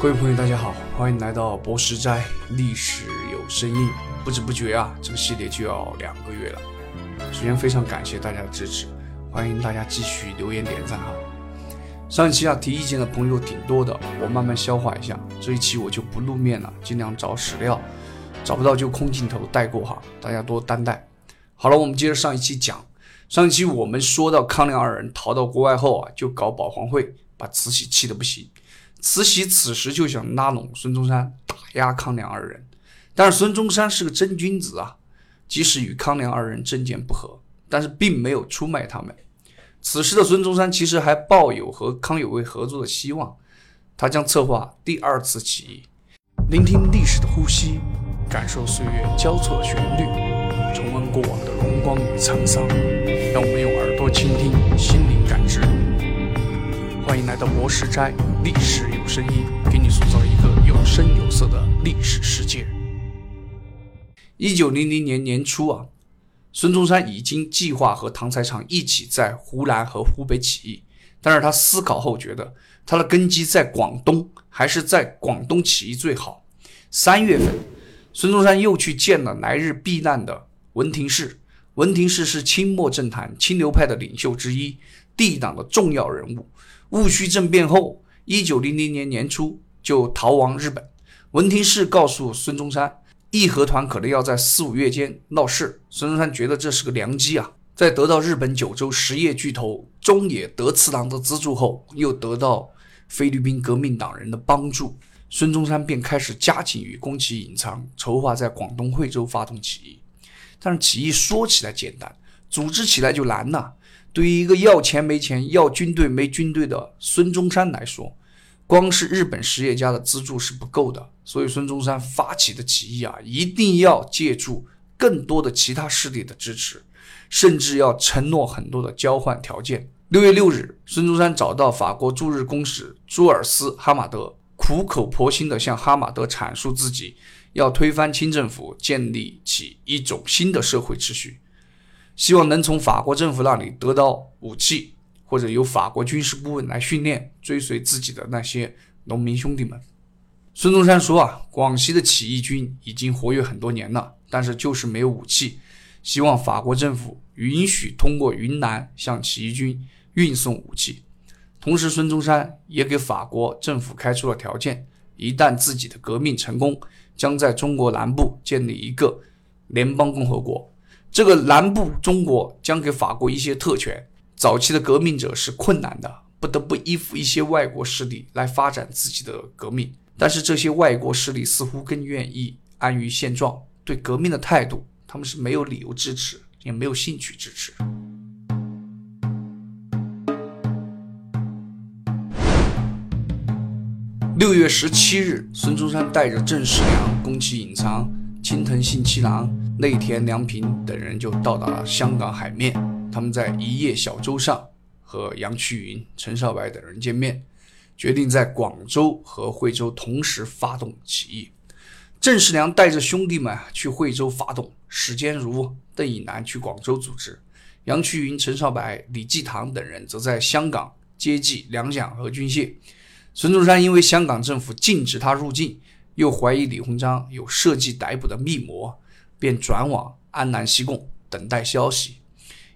各位朋友，大家好，欢迎来到博士斋历史有声音。不知不觉啊，这个系列就要两个月了。首先非常感谢大家的支持，欢迎大家继续留言点赞哈。上一期啊提意见的朋友挺多的，我慢慢消化一下。这一期我就不露面了，尽量找史料，找不到就空镜头带过哈，大家多担待。好了，我们接着上一期讲。上一期我们说到康梁二人逃到国外后啊，就搞保皇会，把慈禧气得不行。慈禧此时就想拉拢孙中山，打压康梁二人。但是孙中山是个真君子啊，即使与康梁二人政见不合，但是并没有出卖他们。此时的孙中山其实还抱有和康有为合作的希望，他将策划第二次起义。聆听历史的呼吸，感受岁月交错的旋律，重温过往的荣光与沧桑。让我们用耳朵倾听，心灵感知。欢迎来到博士斋，历史声音，给你塑造一个有声有色的历史世界。一九零零年年初啊，孙中山已经计划和唐才常一起在湖南和湖北起义，但是他思考后觉得他的根基在广东，还是在广东起义最好。三月份，孙中山又去见了来日避难的文廷式。文廷式是清末政坛清流派的领袖之一，帝党的重要人物。戊戌政变后，一九零零年年初就逃亡日本。文廷式告诉孙中山，义和团可能要在四五月间闹事。孙中山觉得这是个良机啊，在得到日本九州实业巨头中野德次郎的资助后，又得到菲律宾革命党人的帮助，孙中山便开始加紧与宫崎隐藏筹划在广东惠州发动起义。但是起义说起来简单，组织起来就难呐。对于一个要钱没钱、要军队没军队的孙中山来说，光是日本实业家的资助是不够的。所以孙中山发起的起义啊，一定要借助更多的其他势力的支持，甚至要承诺很多的交换条件。六月六日，孙中山找到法国驻日公使朱尔斯·哈马德，苦口婆心地向哈马德阐述自己要推翻清政府，建立起一种新的社会秩序。希望能从法国政府那里得到武器，或者由法国军事顾问来训练追随自己的那些农民兄弟们。孙中山说：“啊，广西的起义军已经活跃很多年了，但是就是没有武器。希望法国政府允许通过云南向起义军运送武器。同时，孙中山也给法国政府开出了条件：一旦自己的革命成功，将在中国南部建立一个联邦共和国。”这个南部中国将给法国一些特权。早期的革命者是困难的，不得不依附一些外国势力来发展自己的革命。但是这些外国势力似乎更愿意安于现状，对革命的态度，他们是没有理由支持，也没有兴趣支持。六月十七日，孙中山带着郑世良、宫崎隐藏、青藤信七郎。内田良平等人就到达了香港海面。他们在一叶小舟上和杨衢云、陈少白等人见面，决定在广州和惠州同时发动起义。郑世良带着兄弟们去惠州发动，史坚如、邓以南去广州组织，杨衢云、陈少白、李继堂等人则在香港接济粮饷和军械。孙中山因为香港政府禁止他入境，又怀疑李鸿章有设计逮捕的密谋。便转往安南西贡等待消息。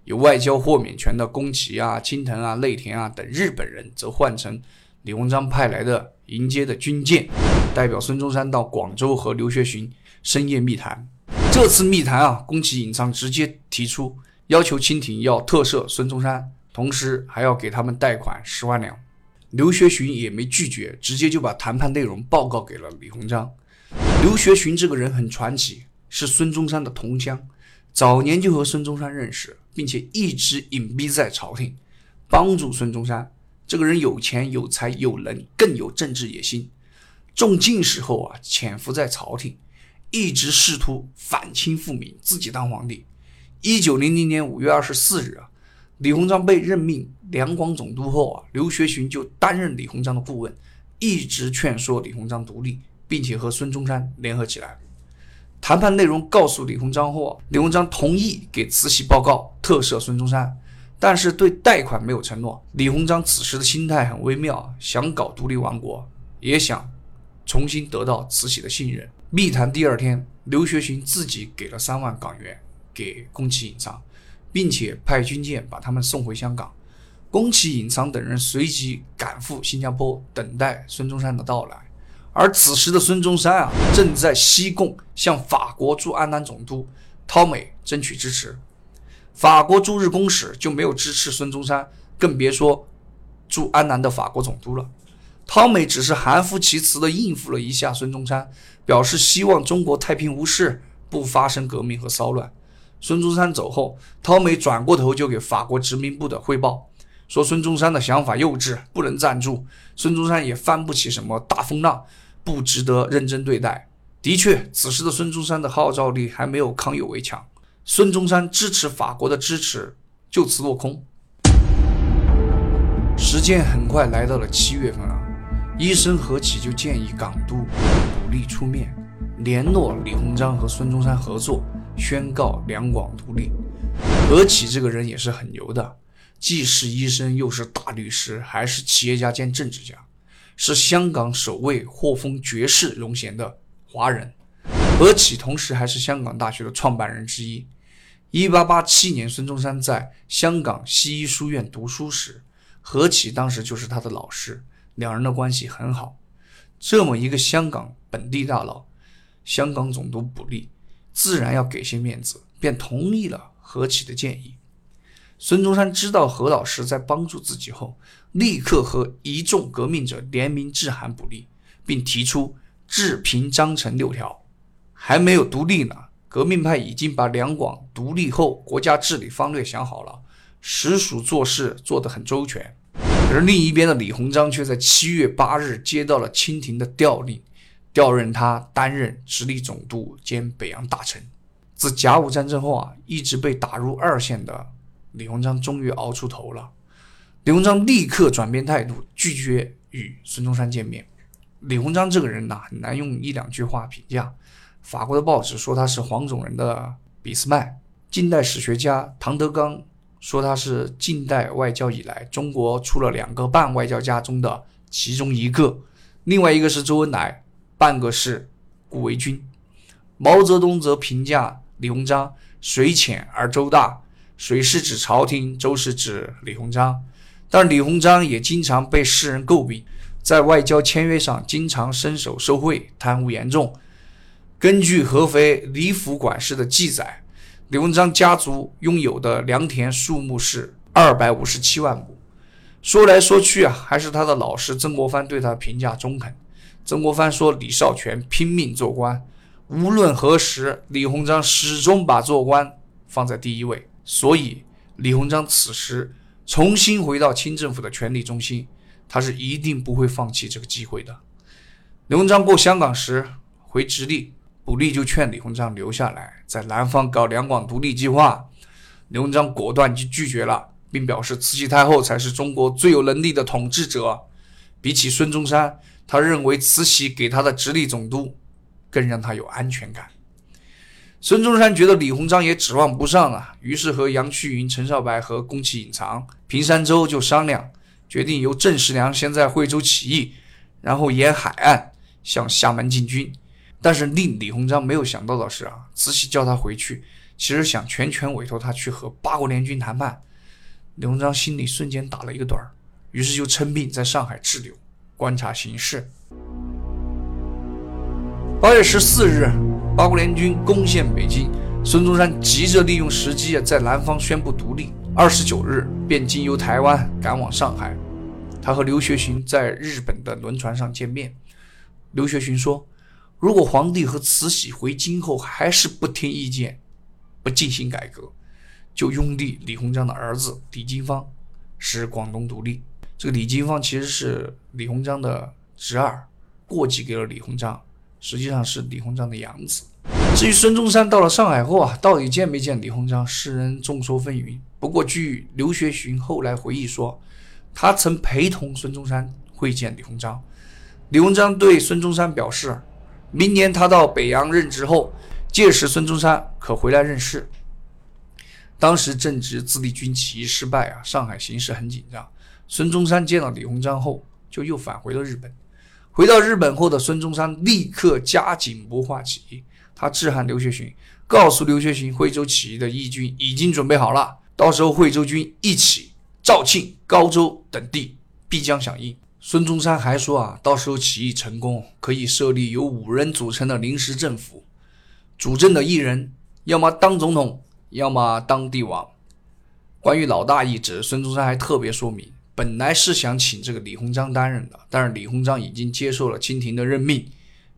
有外交豁免权的宫崎啊、青藤啊、内田啊等日本人，则换成李鸿章派来的迎接的军舰，代表孙中山到广州和刘学询深夜密谈。这次密谈啊，宫崎隐藏直接提出要求，清廷要特赦孙中山，同时还要给他们贷款十万两。刘学询也没拒绝，直接就把谈判内容报告给了李鸿章。刘学询这个人很传奇。是孙中山的同乡，早年就和孙中山认识，并且一直隐蔽在朝廷，帮助孙中山。这个人有钱有才有能，更有政治野心。中进士后啊，潜伏在朝廷，一直试图反清复明，自己当皇帝。一九零零年五月二十四日啊，李鸿章被任命两广总督后啊，刘学询就担任李鸿章的顾问，一直劝说李鸿章独立，并且和孙中山联合起来。谈判内容告诉李鸿章后，李鸿章同意给慈禧报告特赦孙中山，但是对贷款没有承诺。李鸿章此时的心态很微妙，想搞独立王国，也想重新得到慈禧的信任。密谈第二天，刘学询自己给了三万港元给宫崎隐藏，并且派军舰把他们送回香港。宫崎隐藏等人随即赶赴新加坡，等待孙中山的到来。而此时的孙中山啊，正在西贡向法国驻安南总督涛美争取支持。法国驻日公使就没有支持孙中山，更别说驻安南的法国总督了。涛美只是含糊其辞地应付了一下孙中山，表示希望中国太平无事，不发生革命和骚乱。孙中山走后，涛美转过头就给法国殖民部的汇报，说孙中山的想法幼稚，不能赞助。孙中山也翻不起什么大风浪，不值得认真对待。的确，此时的孙中山的号召力还没有康有为强。孙中山支持法国的支持就此落空。时间很快来到了七月份啊。医生何启就建议港督卜立出面联络李鸿章和孙中山合作，宣告两广独立。何启这个人也是很牛的，既是医生，又是大律师，还是企业家兼政治家，是香港首位获封爵士荣衔的华人。何启同时还是香港大学的创办人之一。一八八七年，孙中山在香港西医书院读书时，何启当时就是他的老师。两人的关系很好，这么一个香港本地大佬，香港总督卜立自然要给些面子，便同意了何启的建议。孙中山知道何老师在帮助自己后，立刻和一众革命者联名致函卜立，并提出治平章程六条。还没有独立呢，革命派已经把两广独立后国家治理方略想好了，实属做事做得很周全。而另一边的李鸿章却在七月八日接到了清廷的调令，调任他担任直隶总督兼北洋大臣。自甲午战争后啊，一直被打入二线的李鸿章终于熬出头了。李鸿章立刻转变态度，拒绝与孙中山见面。李鸿章这个人呐，很难用一两句话评价。法国的报纸说他是黄种人的俾斯麦，近代史学家唐德刚。说他是近代外交以来中国出了两个半外交家中的其中一个，另外一个是周恩来，半个是顾维钧。毛泽东则评价李鸿章水浅而舟大，水是指朝廷，舟是指李鸿章。但李鸿章也经常被世人诟病，在外交签约上经常伸手受贿，贪污严重。根据合肥李府管事的记载。李鸿章家族拥有的良田数目是二百五十七万亩。说来说去啊，还是他的老师曾国藩对他评价中肯。曾国藩说：“李少荃拼命做官，无论何时，李鸿章始终把做官放在第一位。所以，李鸿章此时重新回到清政府的权力中心，他是一定不会放弃这个机会的。”李鸿章过香港时回直隶。卜立就劝李鸿章留下来，在南方搞两广独立计划。李鸿章果断就拒绝了，并表示慈禧太后才是中国最有能力的统治者。比起孙中山，他认为慈禧给他的直隶总督更让他有安全感。孙中山觉得李鸿章也指望不上啊，于是和杨衢云、陈少白和宫崎隐藏、平山周就商量，决定由郑世良先在惠州起义，然后沿海岸向厦门进军。但是令李鸿章没有想到的是啊，慈禧叫他回去，其实想全权委托他去和八国联军谈判。李鸿章心里瞬间打了一个盹儿，于是就称病在上海滞留，观察形势。八月十四日，八国联军攻陷北京，孙中山急着利用时机，在南方宣布独立。二十九日，便经由台湾赶往上海。他和刘学询在日本的轮船上见面。刘学询说。如果皇帝和慈禧回京后还是不听意见，不进行改革，就拥立李鸿章的儿子李经方，使广东独立。这个李经方其实是李鸿章的侄儿，过继给了李鸿章，实际上是李鸿章的养子。至于孙中山到了上海后啊，到底见没见李鸿章，世人众说纷纭。不过据刘学询后来回忆说，他曾陪同孙中山会见李鸿章。李鸿章对孙中山表示。明年他到北洋任职后，届时孙中山可回来任事。当时正值自立军起义失败啊，上海形势很紧张。孙中山见到李鸿章后，就又返回了日本。回到日本后的孙中山立刻加紧谋划起义。他致函刘学询，告诉刘学询，惠州起义的义军已经准备好了，到时候惠州军一起，肇庆、高州等地必将响应。孙中山还说啊，到时候起义成功，可以设立由五人组成的临时政府，主政的一人要么当总统，要么当帝王。关于老大一职，孙中山还特别说明，本来是想请这个李鸿章担任的，但是李鸿章已经接受了清廷的任命，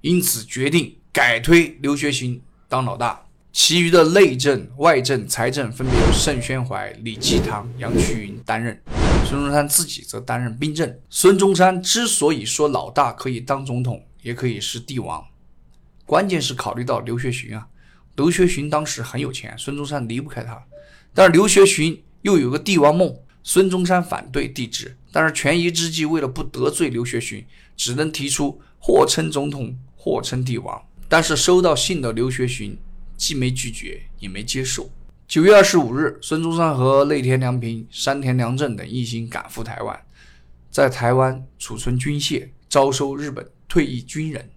因此决定改推刘学询当老大，其余的内政、外政、财政分别由盛宣怀、李济棠、杨衢云担任，孙中山自己则担任兵政。孙中山之所以说老大可以当总统，也可以是帝王，关键是考虑到刘学询啊，刘学询当时很有钱，孙中山离不开他，但是刘学询。又有个帝王梦，孙中山反对帝制，但是权宜之计，为了不得罪刘学询，只能提出或称总统，或称帝王。但是收到信的刘学询既没拒绝，也没接受。九月二十五日，孙中山和内田良平、山田良政等一行赶赴台湾，在台湾储存军械，招收日本退役军人，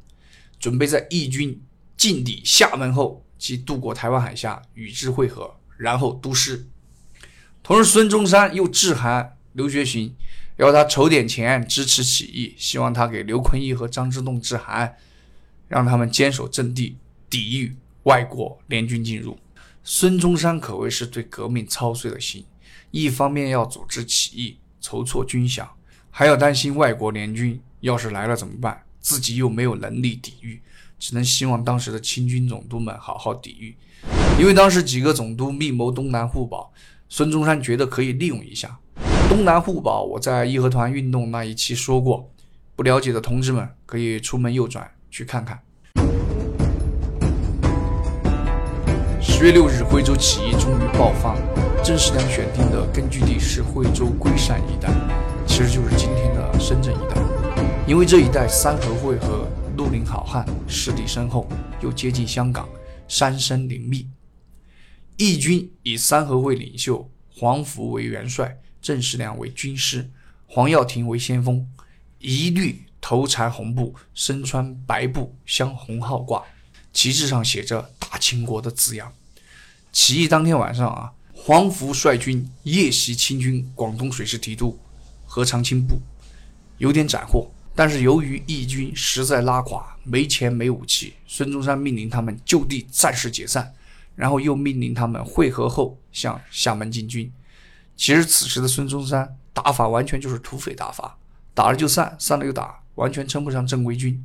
准备在义军进抵厦门后，即渡过台湾海峡与之会合，然后督师。同时，孙中山又致函刘学询，要他筹点钱支持起义，希望他给刘坤义和张之洞致函，让他们坚守阵地，抵御外国联军进入。孙中山可谓是对革命操碎了心，一方面要组织起义，筹措军饷，还要担心外国联军要是来了怎么办，自己又没有能力抵御，只能希望当时的清军总督们好好抵御。因为当时几个总督密谋东南互保。孙中山觉得可以利用一下东南互保。我在义和团运动那一期说过，不了解的同志们可以出门右转去看看。十月六日，惠州起义终于爆发。郑世良选定的根据地是惠州龟山一带，其实就是今天的深圳一带。因为这一带三合会和绿林好汉势力深厚，又接近香港，山深林密。义军以三合会领袖黄福为元帅，郑世良为军师，黄耀庭为先锋，一律头缠红布，身穿白布，镶红号挂，旗帜上写着“大清国”的字样。起义当天晚上啊，黄福率军夜袭清军广东水师提督何长青部，有点斩获，但是由于义军实在拉垮，没钱没武器，孙中山命令他们就地暂时解散。然后又命令他们会合后向厦门进军。其实此时的孙中山打法完全就是土匪打法，打了就散，散了又打，完全称不上正规军。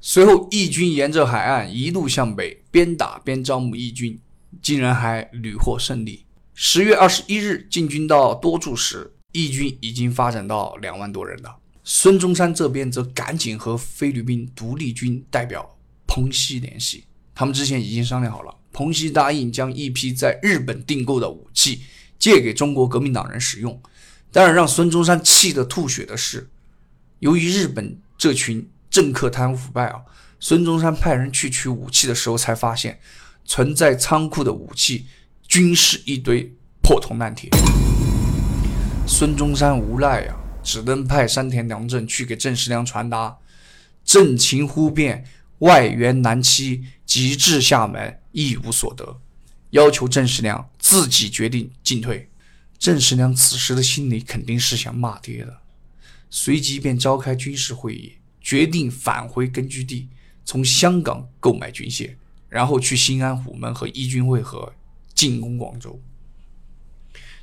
随后义军沿着海岸一路向北，边打边招募义军，竟然还屡获胜利。十月二十一日进军到多处时，义军已经发展到两万多人了。孙中山这边则赶紧和菲律宾独立军代表彭熙联系，他们之前已经商量好了。彭熙答应将一批在日本订购的武器借给中国革命党人使用，但是让孙中山气得吐血的是，由于日本这群政客贪污腐败啊，孙中山派人去取武器的时候才发现，存在仓库的武器均是一堆破铜烂铁。孙中山无奈呀，只能派山田良政去给郑世良传达，政情忽变，外援难期，急至厦门。一无所得，要求郑世良自己决定进退。郑世良此时的心里肯定是想骂爹的，随即便召开军事会议，决定返回根据地，从香港购买军械，然后去新安、虎门和义军会合，进攻广州。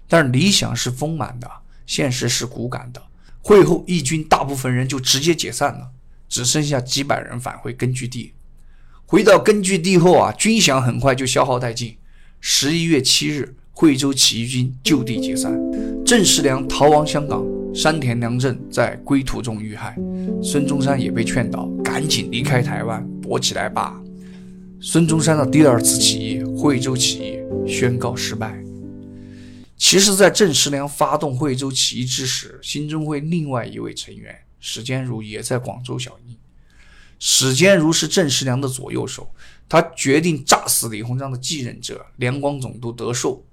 但是理想是丰满的，现实是骨感的。会后，义军大部分人就直接解散了，只剩下几百人返回根据地。回到根据地后啊，军饷很快就消耗殆尽。十一月七日，惠州起义军就地解散，郑世良逃亡香港，山田良政在归途中遇害，孙中山也被劝导赶紧离开台湾，搏起来吧。孙中山的第二次起义——惠州起义宣告失败。其实，在郑世良发动惠州起义之时，兴中会另外一位成员史坚如也在广州响应。史坚如是郑世良的左右手，他决定炸死李鸿章的继任者两广总督德寿。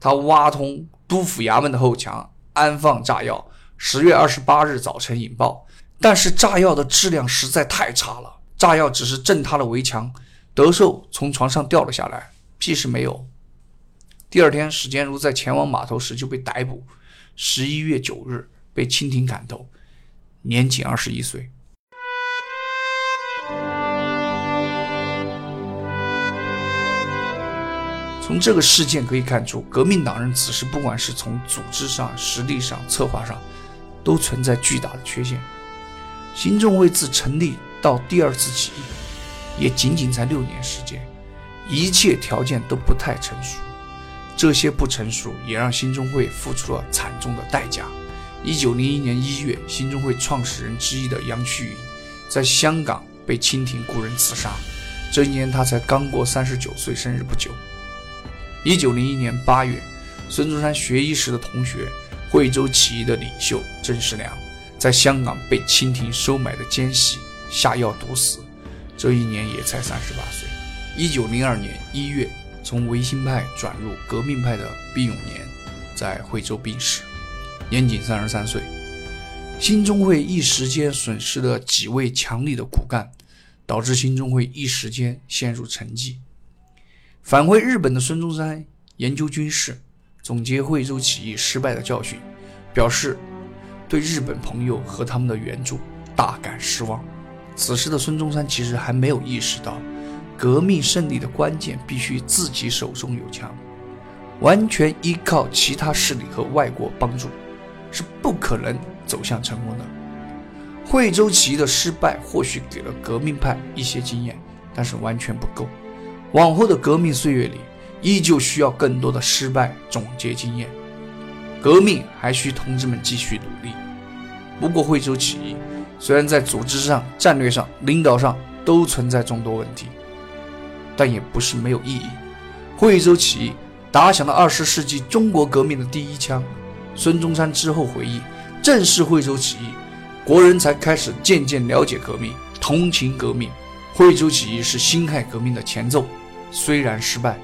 他挖通督府衙门的后墙，安放炸药。十月二十八日早晨引爆，但是炸药的质量实在太差了，炸药只是震塌了围墙，德寿从床上掉了下来，屁事没有。第二天，史坚如在前往码头时就被逮捕，十一月九日被清廷砍头，年仅二十一岁。从这个事件可以看出，革命党人此时不管是从组织上、实力上、策划上，都存在巨大的缺陷。新中会自成立到第二次起义，也仅仅才六年时间，一切条件都不太成熟。这些不成熟也让新中会付出了惨重的代价。一九零一年一月，新中会创始人之一的杨旭云在香港被清廷雇人刺杀。这一年他才刚过三十九岁生日不久。一九零一年八月，孙中山学医时的同学、惠州起义的领袖郑世良，在香港被清廷收买的奸细下药毒死。这一年也才三十八岁。一九零二年一月。从维新派转入革命派的毕永年，在惠州病逝，年仅三十三岁。新中会一时间损失了几位强力的骨干，导致新中会一时间陷入沉寂。返回日本的孙中山研究军事，总结惠州起义失败的教训，表示对日本朋友和他们的援助大感失望。此时的孙中山其实还没有意识到。革命胜利的关键必须自己手中有枪，完全依靠其他势力和外国帮助是不可能走向成功的。惠州起义的失败或许给了革命派一些经验，但是完全不够。往后的革命岁月里，依旧需要更多的失败总结经验。革命还需同志们继续努力。不过，惠州起义虽然在组织上、战略上、领导上都存在众多问题。但也不是没有意义。惠州起义打响了二十世纪中国革命的第一枪。孙中山之后回忆，正是惠州起义，国人才开始渐渐了解革命，同情革命。惠州起义是辛亥革命的前奏，虽然失败，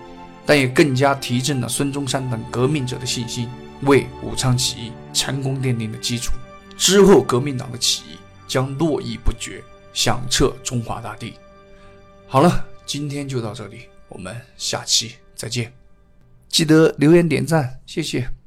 但也更加提振了孙中山等革命者的信心，为武昌起义成功奠定了基础。之后，革命党的起义将络绎不绝，响彻中华大地。好了。今天就到这里，我们下期再见。记得留言点赞，谢谢。